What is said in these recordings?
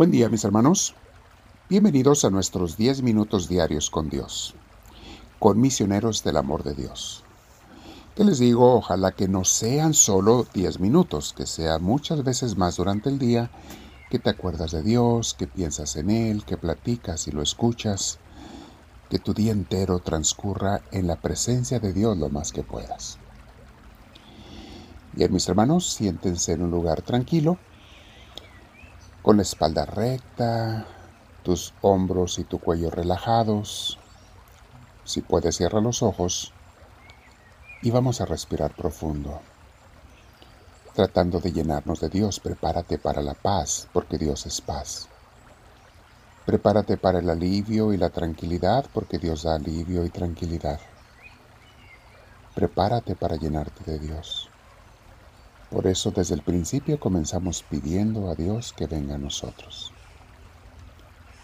Buen día mis hermanos. Bienvenidos a nuestros 10 minutos diarios con Dios, con misioneros del amor de Dios. Que les digo, ojalá que no sean solo 10 minutos, que sea muchas veces más durante el día, que te acuerdas de Dios, que piensas en Él, que platicas y lo escuchas, que tu día entero transcurra en la presencia de Dios lo más que puedas. Bien, mis hermanos, siéntense en un lugar tranquilo, con la espalda recta, tus hombros y tu cuello relajados. Si puedes, cierra los ojos y vamos a respirar profundo. Tratando de llenarnos de Dios, prepárate para la paz, porque Dios es paz. Prepárate para el alivio y la tranquilidad, porque Dios da alivio y tranquilidad. Prepárate para llenarte de Dios. Por eso desde el principio comenzamos pidiendo a Dios que venga a nosotros.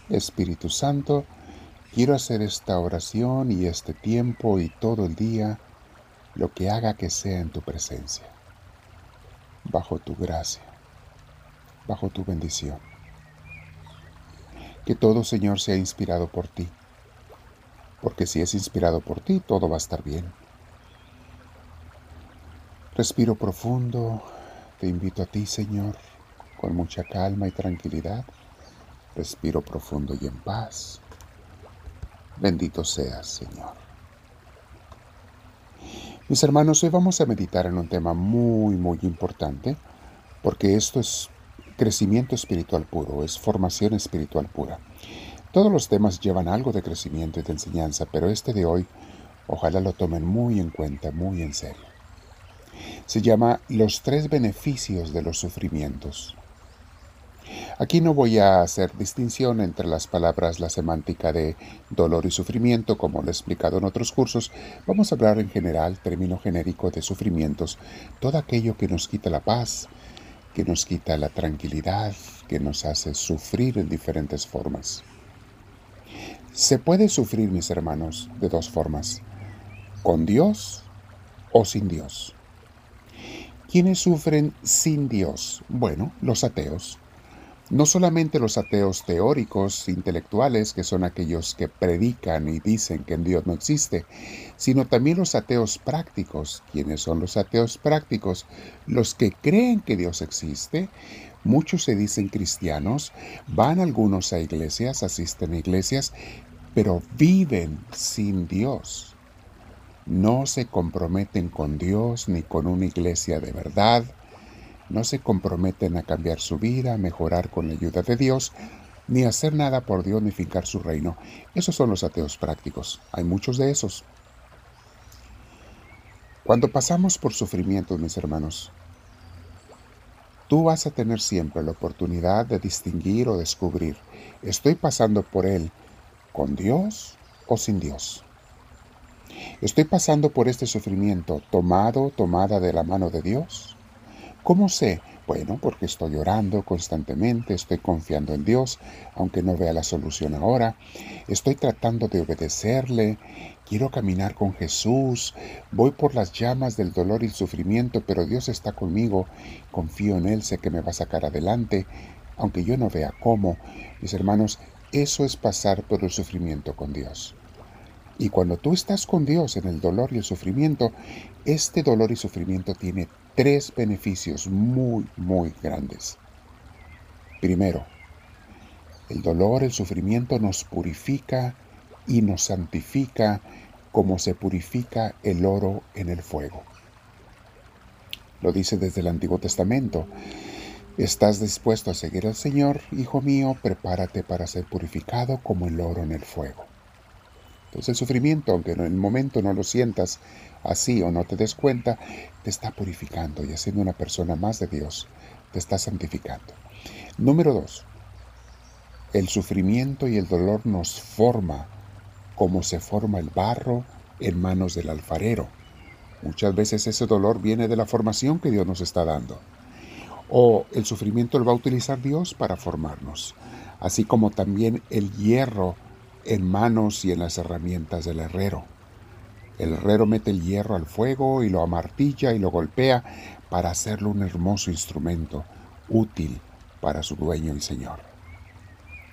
Espíritu Santo, quiero hacer esta oración y este tiempo y todo el día lo que haga que sea en tu presencia, bajo tu gracia, bajo tu bendición. Que todo, Señor, sea inspirado por ti, porque si es inspirado por ti, todo va a estar bien. Respiro profundo, te invito a ti, Señor, con mucha calma y tranquilidad Respiro profundo y en paz. Bendito seas, Señor. Mis hermanos, hoy vamos a meditar en un tema muy, muy importante, porque esto es crecimiento espiritual puro, es formación espiritual pura. Todos los temas llevan algo de crecimiento y de enseñanza, pero este de hoy, ojalá lo tomen muy en cuenta, muy en serio. Se llama Los tres beneficios de los sufrimientos. Aquí no voy a hacer distinción entre las palabras, la semántica de dolor y sufrimiento, como lo he explicado en otros cursos. Vamos a hablar en general, término genérico de sufrimientos, todo aquello que nos quita la paz, que nos quita la tranquilidad, que nos hace sufrir en diferentes formas. Se puede sufrir, mis hermanos, de dos formas, con Dios o sin Dios. ¿Quiénes sufren sin Dios? Bueno, los ateos. No solamente los ateos teóricos, intelectuales, que son aquellos que predican y dicen que en Dios no existe, sino también los ateos prácticos. ¿Quiénes son los ateos prácticos? Los que creen que Dios existe. Muchos se dicen cristianos, van algunos a iglesias, asisten a iglesias, pero viven sin Dios. No se comprometen con Dios ni con una iglesia de verdad no se comprometen a cambiar su vida, a mejorar con la ayuda de Dios, ni a hacer nada por Dios ni fincar su reino. Esos son los ateos prácticos. Hay muchos de esos. Cuando pasamos por sufrimientos, mis hermanos, tú vas a tener siempre la oportunidad de distinguir o descubrir, ¿estoy pasando por él con Dios o sin Dios? ¿Estoy pasando por este sufrimiento tomado, tomada de la mano de Dios? ¿Cómo sé? Bueno, porque estoy orando constantemente, estoy confiando en Dios, aunque no vea la solución ahora, estoy tratando de obedecerle, quiero caminar con Jesús, voy por las llamas del dolor y el sufrimiento, pero Dios está conmigo, confío en Él, sé que me va a sacar adelante, aunque yo no vea cómo. Mis hermanos, eso es pasar por el sufrimiento con Dios. Y cuando tú estás con Dios en el dolor y el sufrimiento, este dolor y sufrimiento tiene tres beneficios muy, muy grandes. Primero, el dolor, el sufrimiento nos purifica y nos santifica como se purifica el oro en el fuego. Lo dice desde el Antiguo Testamento. ¿Estás dispuesto a seguir al Señor, hijo mío? Prepárate para ser purificado como el oro en el fuego. Entonces el sufrimiento, aunque en el momento no lo sientas así o no te des cuenta, te está purificando y haciendo una persona más de Dios, te está santificando. Número dos, el sufrimiento y el dolor nos forma como se forma el barro en manos del alfarero. Muchas veces ese dolor viene de la formación que Dios nos está dando. O el sufrimiento lo va a utilizar Dios para formarnos, así como también el hierro en manos y en las herramientas del herrero. El herrero mete el hierro al fuego y lo amartilla y lo golpea para hacerlo un hermoso instrumento, útil para su dueño y señor.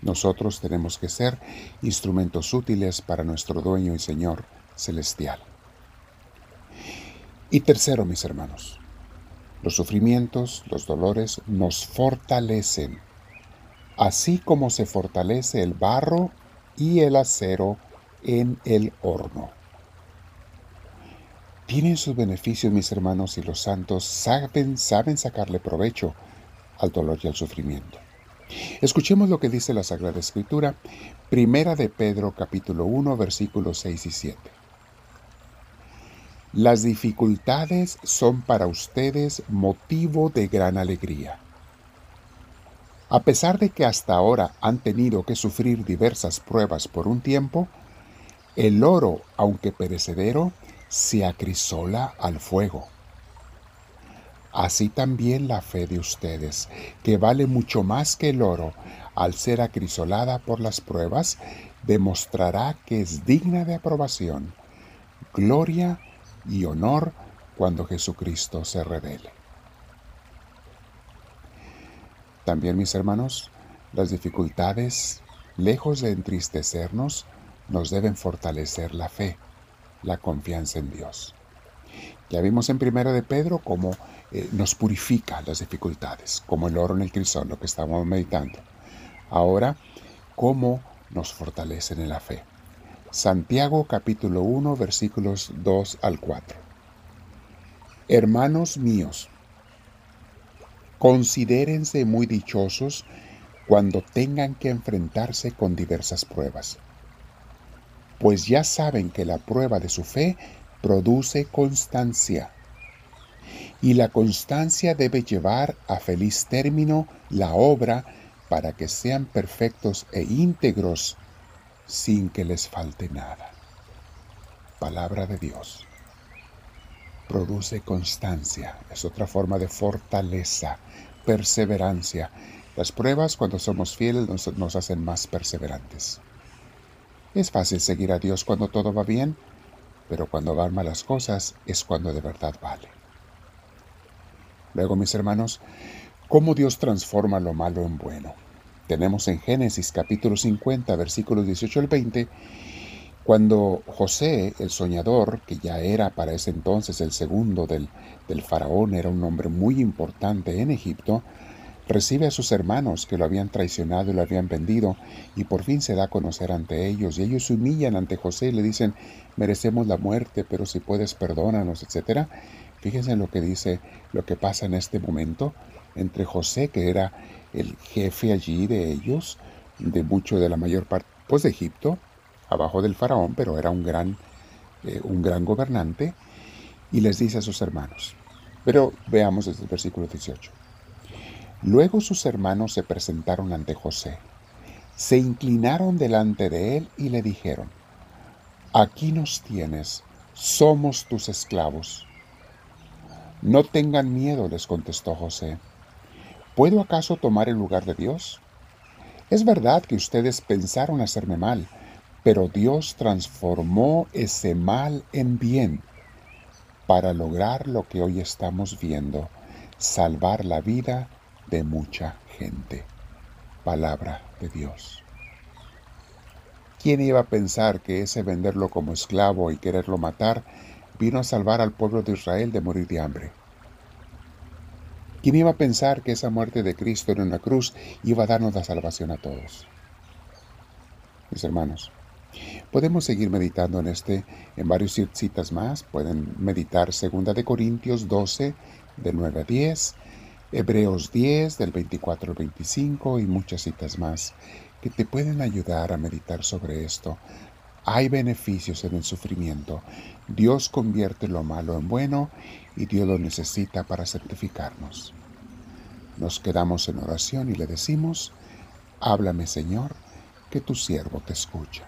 Nosotros tenemos que ser instrumentos útiles para nuestro dueño y Señor celestial. Y tercero, mis hermanos, los sufrimientos, los dolores nos fortalecen, así como se fortalece el barro y el acero en el horno. Tienen sus beneficios, mis hermanos, y los santos saben, saben sacarle provecho al dolor y al sufrimiento. Escuchemos lo que dice la Sagrada Escritura, Primera de Pedro capítulo 1 versículos 6 y 7. Las dificultades son para ustedes motivo de gran alegría. A pesar de que hasta ahora han tenido que sufrir diversas pruebas por un tiempo, el oro, aunque perecedero, se acrisola al fuego. Así también la fe de ustedes, que vale mucho más que el oro, al ser acrisolada por las pruebas, demostrará que es digna de aprobación, gloria y honor cuando Jesucristo se revele. También, mis hermanos, las dificultades, lejos de entristecernos, nos deben fortalecer la fe, la confianza en Dios. Ya vimos en Primera de Pedro cómo eh, nos purifica las dificultades, como el oro en el crisol, lo que estamos meditando. Ahora, cómo nos fortalecen en la fe. Santiago capítulo 1 versículos 2 al 4. Hermanos míos, considérense muy dichosos cuando tengan que enfrentarse con diversas pruebas, pues ya saben que la prueba de su fe produce constancia, y la constancia debe llevar a feliz término la obra para que sean perfectos e íntegros sin que les falte nada. Palabra de Dios. Produce constancia, es otra forma de fortaleza, perseverancia. Las pruebas cuando somos fieles nos, hacen más perseverantes. Es fácil seguir a Dios cuando todo va bien, pero cuando van malas cosas es cuando de verdad vale. Luego, mis hermanos, cómo Dios transforma lo malo en bueno tenemos en Génesis capítulo 50, versículos 18 al 20, cuando José, el soñador, que ya era para ese entonces el segundo del, del faraón, era un hombre muy importante en Egipto, recibe a sus hermanos que lo habían traicionado y lo habían vendido y por fin se da a conocer ante ellos y ellos se humillan ante José y le dicen merecemos la muerte pero si puedes perdónanos etc. Fíjense en lo que dice lo que pasa en este momento entre José que era el jefe allí de ellos, de mucho de la mayor parte, pues de Egipto, abajo del faraón, pero era un gran, eh, un gran gobernante, y les dice a sus hermanos. Pero veamos desde el versículo 18. Luego sus hermanos se presentaron ante José, se inclinaron delante de él y le dijeron, Aquí nos tienes, somos tus esclavos. No tengan miedo, les contestó José ¿Puedo acaso tomar el lugar de Dios? Es verdad que ustedes pensaron hacerme mal, pero Dios transformó ese mal en bien para lograr lo que hoy estamos viendo, salvar la vida de mucha gente. Palabra de Dios. ¿Quién iba a pensar que ese venderlo como esclavo y quererlo matar vino a salvar al pueblo de Israel de morir de hambre? ¿Quién iba a pensar que esa muerte de Cristo en una cruz iba a darnos la salvación a todos? Mis hermanos, podemos seguir meditando en este, en varios citas más. Pueden meditar 2 de Corintios 12, del 9 a 10, Hebreos 10, del 24 al 25 y muchas citas más que te pueden ayudar a meditar sobre esto. Hay beneficios en el sufrimiento. Dios convierte lo malo en bueno y Dios lo necesita para certificarnos. Nos quedamos en oración y le decimos, háblame Señor, que tu siervo te escucha.